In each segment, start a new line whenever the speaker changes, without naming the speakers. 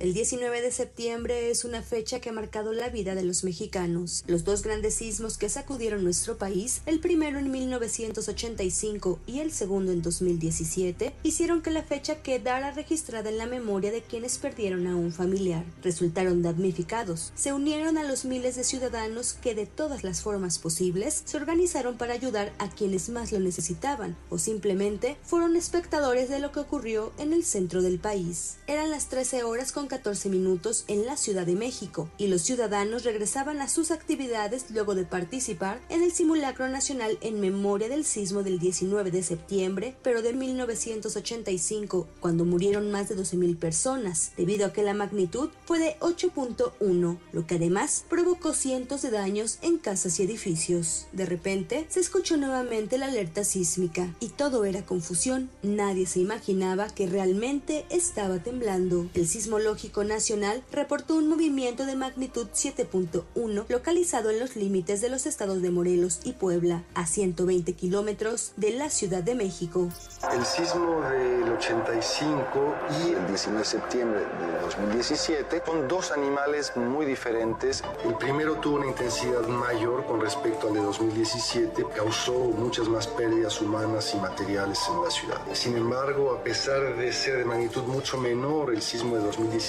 El 19 de septiembre es una fecha que ha marcado la vida de los mexicanos. Los dos grandes sismos que sacudieron nuestro país, el primero en 1985 y el segundo en 2017, hicieron que la fecha quedara registrada en la memoria de quienes perdieron a un familiar. Resultaron damnificados. Se unieron a los miles de ciudadanos que de todas las formas posibles se organizaron para ayudar a quienes más lo necesitaban o simplemente fueron espectadores de lo que ocurrió en el centro del país. Eran las 13 horas con 14 minutos en la Ciudad de México y los ciudadanos regresaban a sus actividades luego de participar en el simulacro nacional en memoria del sismo del 19 de septiembre, pero de 1985, cuando murieron más de 12.000 personas, debido a que la magnitud fue de 8.1, lo que además provocó cientos de daños en casas y edificios. De repente, se escuchó nuevamente la alerta sísmica y todo era confusión. Nadie se imaginaba que realmente estaba temblando. El sismológico Nacional reportó un movimiento de magnitud 7.1 localizado en los límites de los estados de Morelos y Puebla, a 120 kilómetros de la Ciudad de México.
El sismo del 85 y el 19 de septiembre de 2017 son dos animales muy diferentes. El primero tuvo una intensidad mayor con respecto al de 2017, causó muchas más pérdidas humanas y materiales en la ciudad. Sin embargo, a pesar de ser de magnitud mucho menor el sismo de 2017,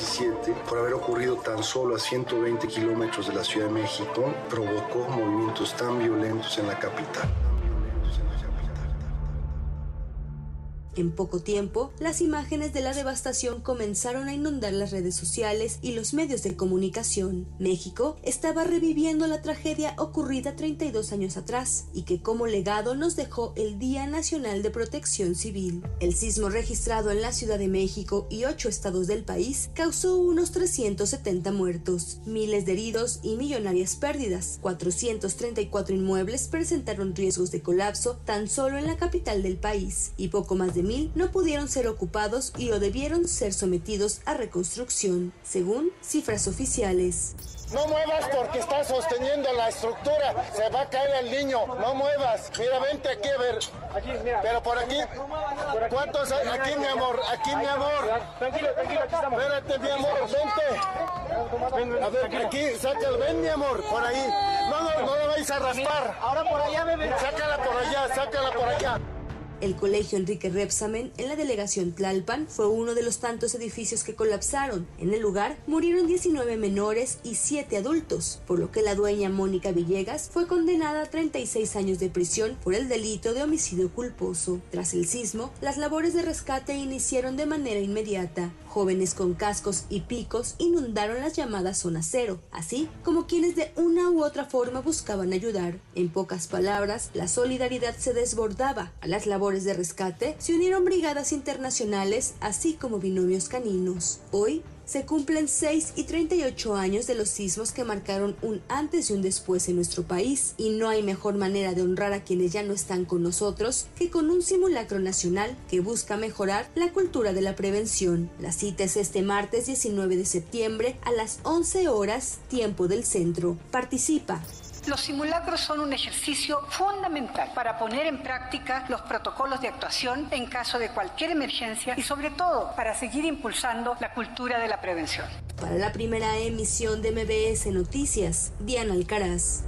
por haber ocurrido tan solo a 120 kilómetros de la Ciudad de México, provocó movimientos tan violentos en la capital.
En poco tiempo, las imágenes de la devastación comenzaron a inundar las redes sociales y los medios de comunicación. México estaba reviviendo la tragedia ocurrida 32 años atrás y que como legado nos dejó el Día Nacional de Protección Civil. El sismo registrado en la Ciudad de México y ocho estados del país causó unos 370 muertos, miles de heridos y millonarias pérdidas. 434 inmuebles presentaron riesgos de colapso tan solo en la capital del país y poco más de mil no pudieron ser ocupados y o debieron ser sometidos a reconstrucción, según cifras oficiales.
No muevas porque estás sosteniendo la estructura. Se va a caer el niño. No muevas. Mira, vente aquí a ver. Pero por aquí. ¿Cuántos hay? Aquí, mi amor. Aquí, mi amor. Tranquilo, tranquilo. Aquí estamos. Espérate, mi amor. Vente. A ver, aquí. Sácalo. Ven, mi amor. Por ahí. No, no, no la vais a raspar. Ahora por allá, bebé. Sácala por allá. Sácala por allá.
El colegio Enrique Repsamen en la delegación Tlalpan fue uno de los tantos edificios que colapsaron. En el lugar murieron 19 menores y 7 adultos, por lo que la dueña Mónica Villegas fue condenada a 36 años de prisión por el delito de homicidio culposo. Tras el sismo, las labores de rescate iniciaron de manera inmediata. Jóvenes con cascos y picos inundaron las llamadas zona cero, así como quienes de una u otra forma buscaban ayudar. En pocas palabras, la solidaridad se desbordaba. A las labores de rescate se unieron brigadas internacionales, así como binomios caninos. Hoy, se cumplen 6 y 38 años de los sismos que marcaron un antes y un después en nuestro país, y no hay mejor manera de honrar a quienes ya no están con nosotros que con un simulacro nacional que busca mejorar la cultura de la prevención. La cita es este martes 19 de septiembre a las 11 horas, tiempo del centro. Participa.
Los simulacros son un ejercicio fundamental para poner en práctica los protocolos de actuación en caso de cualquier emergencia y sobre todo para seguir impulsando la cultura de la prevención.
Para la primera emisión de MBS Noticias, Diana Alcaraz.